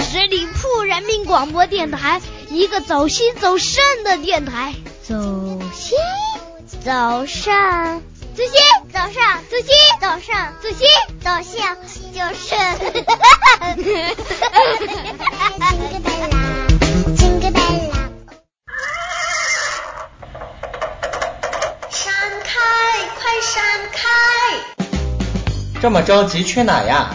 十里铺人民广播电台，一个走心走肾的电台。走心，走肾，走心，走上，走心，走上，走心，走向，就是。闪开，快闪开！这么着急去哪呀？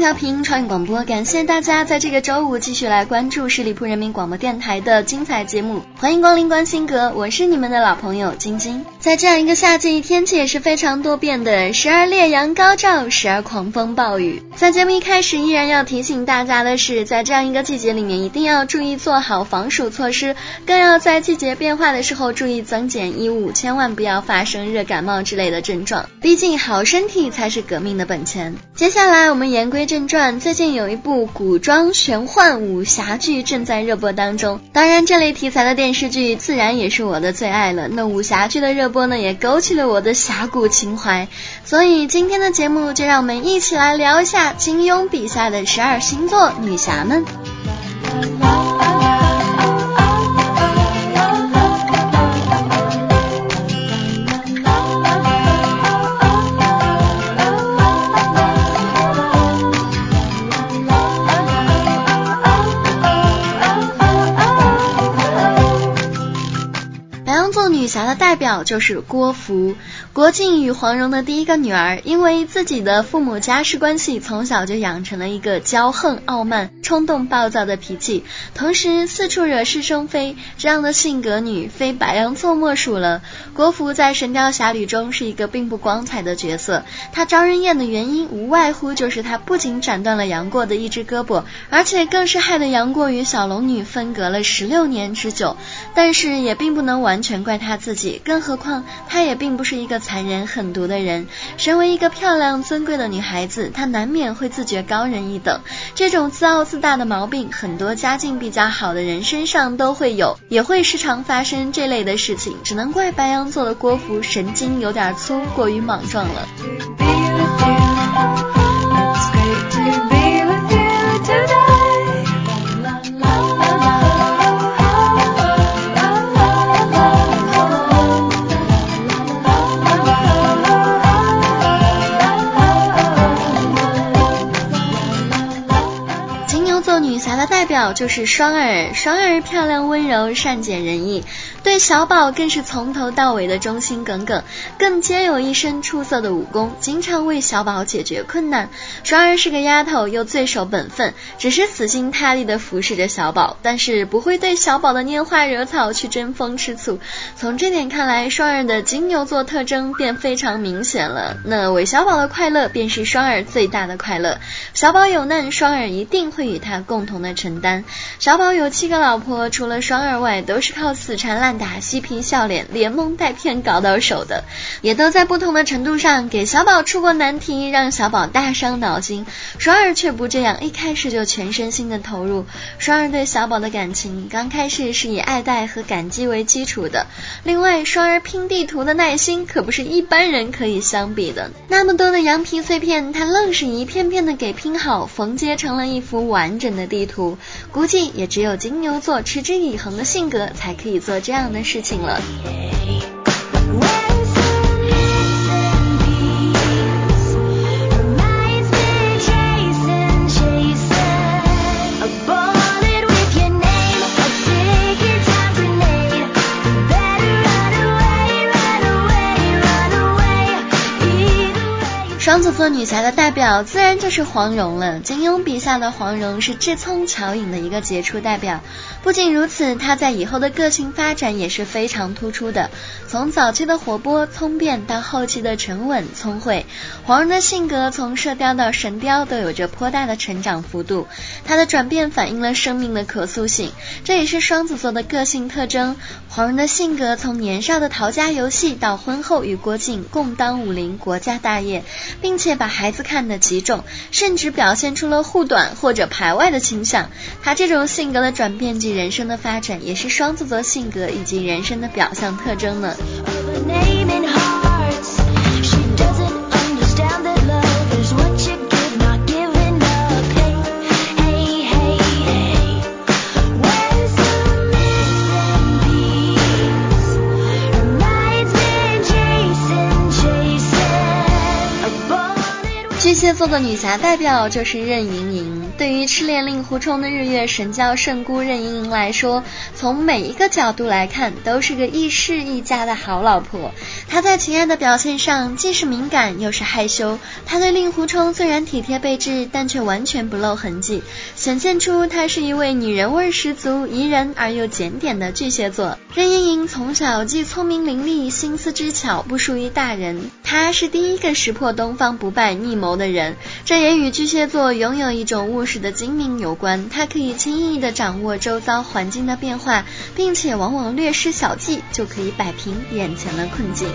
调频创意广播，感谢大家在这个周五继续来关注十里铺人民广播电台的精彩节目，欢迎光临关心阁，我是你们的老朋友晶晶。在这样一个夏季，天气也是非常多变的，时而烈阳高照，时而狂风暴雨。在节目一开始，依然要提醒大家的是，在这样一个季节里面，一定要注意做好防暑措施，更要在季节变化的时候注意增减衣物，千万不要发生热感冒之类的症状。毕竟好身体才是革命的本钱。接下来我们言归。正传，最近有一部古装玄幻武侠剧正在热播当中。当然，这类题材的电视剧自然也是我的最爱了。那武侠剧的热波呢，也勾起了我的侠骨情怀。所以今天的节目，就让我们一起来聊一下金庸笔下的十二星座女侠们。侠的代表就是郭芙，郭靖与黄蓉的第一个女儿，因为自己的父母家世关系，从小就养成了一个骄横傲慢、冲动暴躁的脾气，同时四处惹是生非，这样的性格女非白羊座莫属了。郭芙在《神雕侠侣》中是一个并不光彩的角色，她招人厌的原因无外乎就是她不仅斩断了杨过的一只胳膊，而且更是害得杨过与小龙女分隔了十六年之久。但是也并不能完全怪她。自己，更何况她也并不是一个残忍狠毒的人。身为一个漂亮尊贵的女孩子，她难免会自觉高人一等。这种自傲自大的毛病，很多家境比较好的人身上都会有，也会时常发生这类的事情。只能怪白羊座的郭芙神经有点粗，过于莽撞了。就是双儿，双儿漂亮温柔，善解人意。对小宝更是从头到尾的忠心耿耿，更兼有一身出色的武功，经常为小宝解决困难。双儿是个丫头，又最守本分，只是死心塌地的服侍着小宝，但是不会对小宝的拈花惹草去争风吃醋。从这点看来，双儿的金牛座特征便非常明显了。那韦小宝的快乐便是双儿最大的快乐，小宝有难，双儿一定会与他共同的承担。小宝有七个老婆，除了双儿外，都是靠死缠烂。打嬉皮笑脸，连蒙带骗搞到手的，也都在不同的程度上给小宝出过难题，让小宝大伤脑筋。双儿却不这样，一开始就全身心的投入。双儿对小宝的感情，刚开始是以爱戴和感激为基础的。另外，双儿拼地图的耐心可不是一般人可以相比的。那么多的羊皮碎片，他愣是一片片的给拼好，缝接成了一幅完整的地图。估计也只有金牛座持之以恒的性格，才可以做这样。的事情了。双双子座女侠的代表自然就是黄蓉了。金庸笔下的黄蓉是智聪巧颖的一个杰出代表。不仅如此，她在以后的个性发展也是非常突出的。从早期的活泼聪辩到后期的沉稳聪慧，黄蓉的性格从射雕到神雕都有着颇大的成长幅度。她的转变反映了生命的可塑性，这也是双子座的个性特征。黄蓉的性格从年少的逃家游戏到婚后与郭靖共当武林国家大业。并且把孩子看得极重，甚至表现出了护短或者排外的倾向。她这种性格的转变及人生的发展，也是双子座性格以及人生的表象特征呢。在座的女侠代表就是任盈盈。对于痴恋令狐冲的日月神教圣姑任盈盈来说，从每一个角度来看，都是个亦师亦家的好老婆。她在情爱的表现上，既是敏感又是害羞。她对令狐冲虽然体贴备至，但却完全不露痕迹，显现出她是一位女人味十足、宜人而又检点的巨蟹座。任盈盈从小既聪明伶俐，心思之巧不输于大人。她是第一个识破东方不败逆谋的人，这也与巨蟹座拥有一种物务。的精明有关，他可以轻易的掌握周遭环境的变化，并且往往略施小计就可以摆平眼前的困境。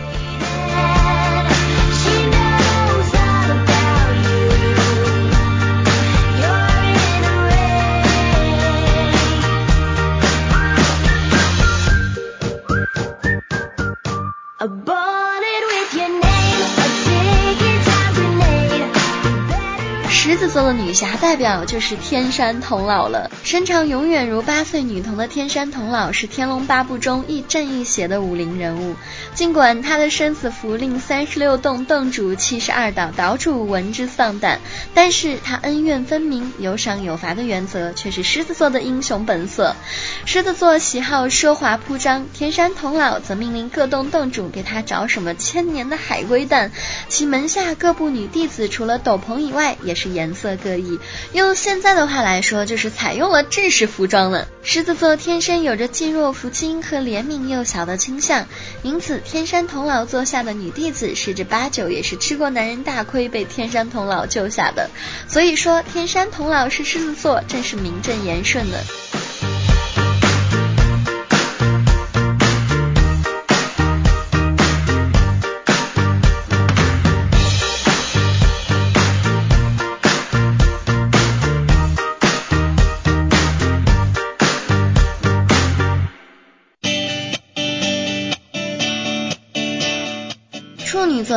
子座的女侠代表就是天山童姥了。身长永远如八岁女童的天山童姥是《天龙八部》中亦正亦邪的武林人物。尽管他的生死符令三十六洞洞主、七十二岛岛主闻之丧胆，但是他恩怨分明、有赏有罚的原则却是狮子座的英雄本色。狮子座喜好奢华铺张，天山童姥则命令各洞洞主给他找什么千年的海龟蛋。其门下各部女弟子除了斗篷以外，也是。颜色色各异，用现在的话来说，就是采用了正式服装了。狮子座天生有着既弱扶轻和怜悯幼小的倾向，因此天山童姥座下的女弟子十之八九也是吃过男人大亏被天山童姥救下的。所以说，天山童姥是狮子座，正是名正言顺的。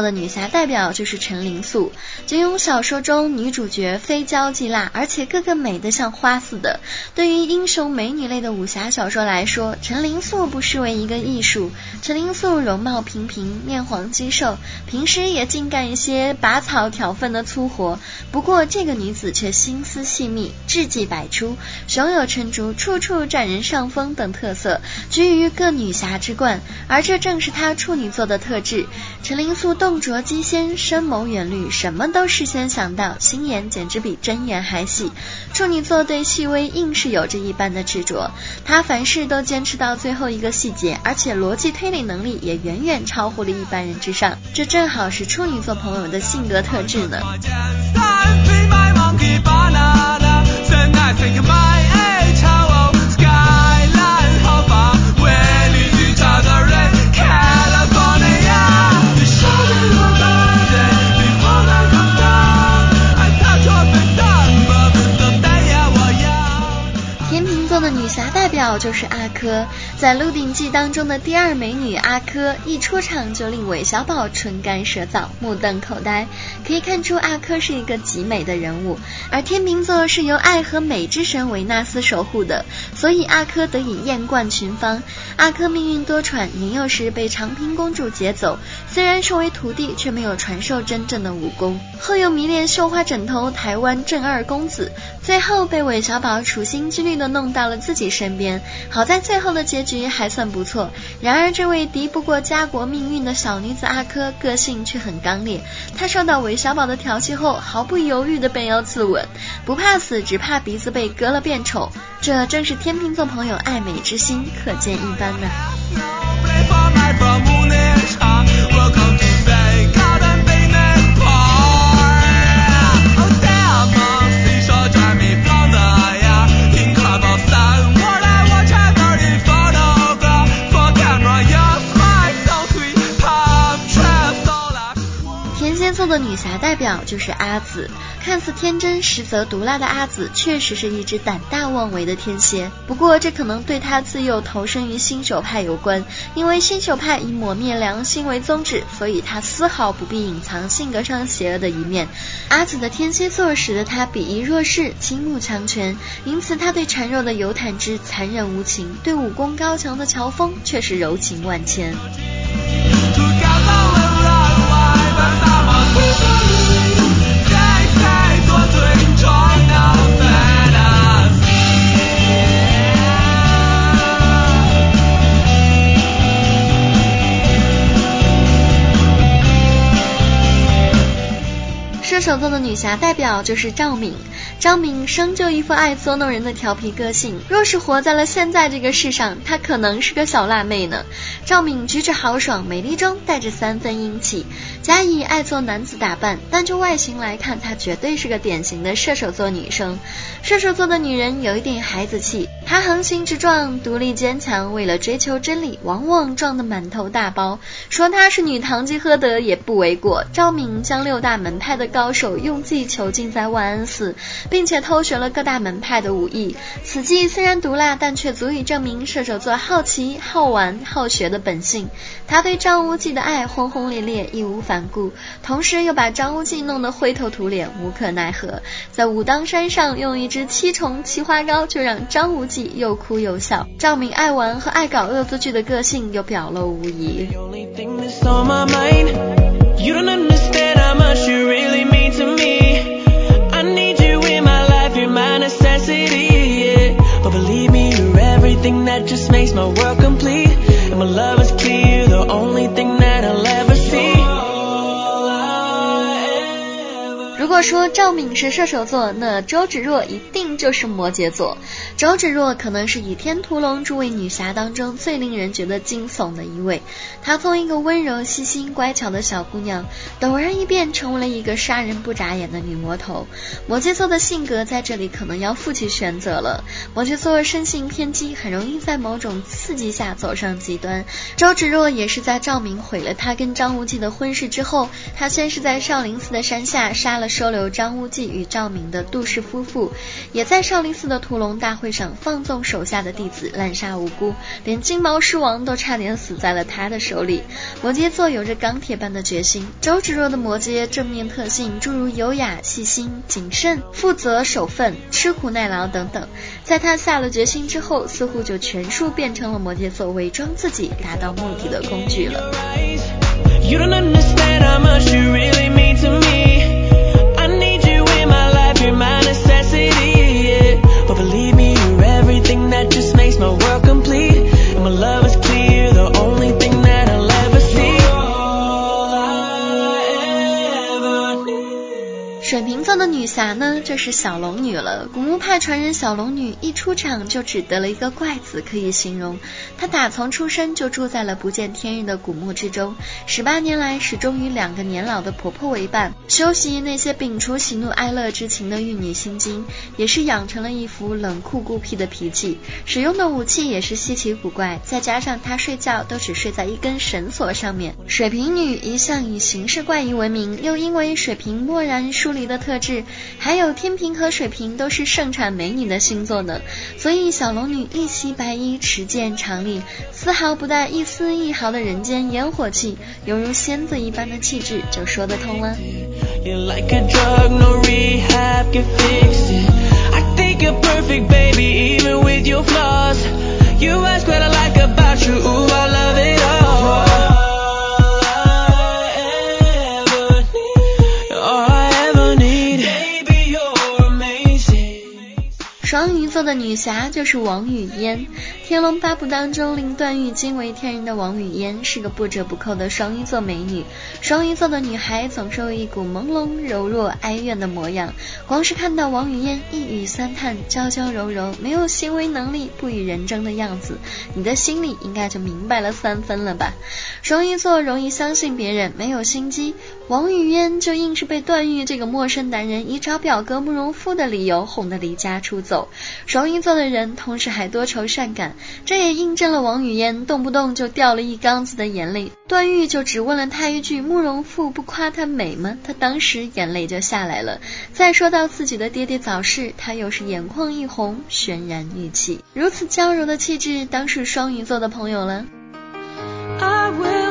的女侠代表就是陈灵素。金庸小说中女主角非娇即辣，而且个个美得像花似的。对于英雄美女类的武侠小说来说，陈灵素不失为一个艺术。陈灵素容貌平平，面黄肌瘦，平时也尽干一些拔草挑粪的粗活。不过这个女子却心思细密，智计百出，胸有成竹，处处占人上风等特色，居于各女侠之冠。而这正是她处女座的特质。陈灵素。动拙机先，深谋远虑，什么都事先想到，心眼简直比针眼还细。处女座对细微硬是有着一般的执着，他凡事都坚持到最后一个细节，而且逻辑推理能力也远远超乎了一般人之上。这正好是处女座朋友的性格特质呢。就是阿珂，在《鹿鼎记》当中的第二美女阿珂，一出场就令韦小宝唇干舌燥、目瞪口呆。可以看出阿珂是一个极美的人物。而天秤座是由爱和美之神维纳斯守护的，所以阿珂得以艳冠群芳。阿珂命运多舛，年幼时被长平公主劫走，虽然收为徒弟，却没有传授真正的武功。后又迷恋绣花枕头台湾正二公子，最后被韦小宝处心积虑的弄到了自己身边。好在最后的结局还算不错。然而这位敌不过家国命运的小女子阿珂，个性却很刚烈。她受到韦小宝的调戏后，毫不犹豫的便要自刎，不怕死，只怕鼻子被割了变丑。这正是天秤座朋友爱美之心，可见一斑呢。女侠代表就是阿紫，看似天真实则毒辣的阿紫，确实是一只胆大妄为的天蝎。不过这可能对她自幼投身于新手派有关，因为新手派以抹灭良心为宗旨，所以她丝毫不必隐藏性格上邪恶的一面。阿紫的天蝎座使得她鄙夷弱势，倾慕强权，因此她对孱弱的尤坦之残忍无情，对武功高强的乔峰却是柔情万千。射手座的女侠代表就是赵敏。赵敏生就一副爱捉弄人的调皮个性，若是活在了现在这个世上，她可能是个小辣妹呢。赵敏举止豪爽，美丽中带着三分英气，假以爱做男子打扮，但就外形来看，她绝对是个典型的射手座女生。射手座的女人有一点孩子气，她横行直撞，独立坚强，为了追求真理，往往撞得满头大包。说她是女堂吉诃德也不为过。赵敏将六大门派的高手用计囚禁在万安寺。并且偷学了各大门派的武艺，此计虽然毒辣，但却足以证明射手座好奇、好玩、好学的本性。他对张无忌的爱轰轰烈烈、义无反顾，同时又把张无忌弄得灰头土脸、无可奈何。在武当山上用一支七重奇花膏，就让张无忌又哭又笑。赵敏爱玩和爱搞恶作剧的个性又表露无遗。You don't understand how much you really mean to me. I need you in my life, you're my necessity. But believe me, you're everything that just makes my world complete. And my love is clear, the only thing 如果说赵敏是射手座，那周芷若一定就是摩羯座。周芷若可能是《倚天屠龙》诸位女侠当中最令人觉得惊悚的一位。她从一个温柔、细心、乖巧的小姑娘，陡然一变成为了一个杀人不眨眼的女魔头。摩羯座的性格在这里可能要负起选择了。摩羯座生性偏激，很容易在某种刺激下走上极端。周芷若也是在赵敏毁了她跟张无忌的婚事之后，她先是在少林寺的山下杀了。收留张无忌与赵敏的杜氏夫妇，也在少林寺的屠龙大会上放纵手下的弟子滥杀无辜，连金毛狮王都差点死在了他的手里。摩羯座有着钢铁般的决心，周芷若的摩羯正面特性诸如优雅、细心、谨慎、负责、守分、吃苦耐劳等等，在他下了决心之后，似乎就全数变成了摩羯座伪装自己达到目的的工具了。You don't understand how much you really mean to me. 侠呢，就是小龙女了。古墓派传人小龙女一出场就只得了一个怪字可以形容。她打从出生就住在了不见天日的古墓之中，十八年来始终与两个年老的婆婆为伴，修习那些摒除喜怒哀乐之情的玉女心经，也是养成了一副冷酷孤僻的脾气。使用的武器也是稀奇古怪，再加上她睡觉都只睡在一根绳索上面。水瓶女一向以行事怪异闻名，又因为水瓶漠然疏离。的特质，还有天平和水瓶都是盛产美女的星座呢，所以小龙女一袭白衣，持剑长立，丝毫不带一丝一毫的人间烟火气，犹如仙子一般的气质，就说得通了。的女侠就是王语嫣，《天龙八部》当中令段誉惊为天人的王语嫣是个不折不扣的双鱼座美女。双鱼座的女孩总是有一股朦胧、柔弱、哀怨的模样，光是看到王语嫣一语三叹、娇娇柔柔、没有行为能力、不与人争的样子，你的心里应该就明白了三分了吧？双鱼座容易相信别人，没有心机，王语嫣就硬是被段誉这个陌生男人以找表哥慕容复的理由哄得离家出走。双鱼座的人同时还多愁善感，这也印证了王语嫣动不动就掉了一缸子的眼泪。段誉就只问了他一句：“慕容复不夸她美吗？”他当时眼泪就下来了。再说到自己的爹爹早逝，他又是眼眶一红，泫然欲泣。如此娇柔的气质，当是双鱼座的朋友了。I will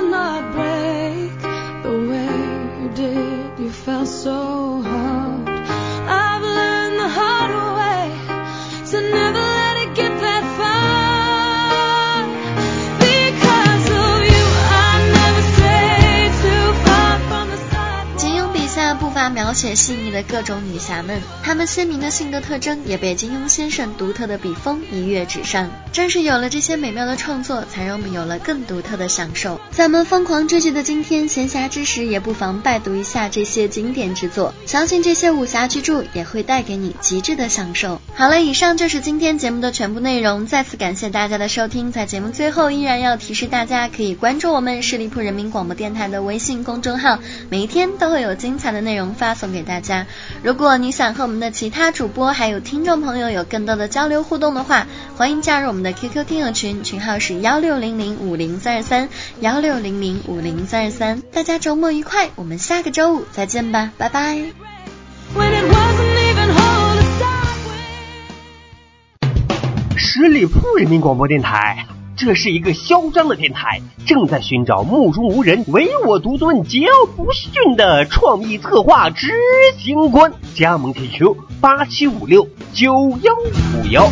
细腻的各种女侠们，她们鲜明的性格特征也被金庸先生独特的笔锋一跃纸上。正是有了这些美妙的创作，才让我们有了更独特的享受。在我们疯狂追剧的今天，闲暇之时也不妨拜读一下这些经典之作，相信这些武侠巨著也会带给你极致的享受。好了，以上就是今天节目的全部内容，再次感谢大家的收听。在节目最后，依然要提示大家可以关注我们十里铺人民广播电台的微信公众号，每一天都会有精彩的内容发送给大家。如果你想和我们的其他主播还有听众朋友有更多的交流互动的话，欢迎加入我们的 QQ 听友群，群号是幺六零零五零三二三幺六零零五零三二三。大家周末愉快，我们下个周五再见吧，拜拜。十里铺人民广播电台，这是一个嚣张的电台，正在寻找目中无人、唯我独尊、桀骜不驯的创意策划执行官。加盟 QQ 八七五六九幺五幺。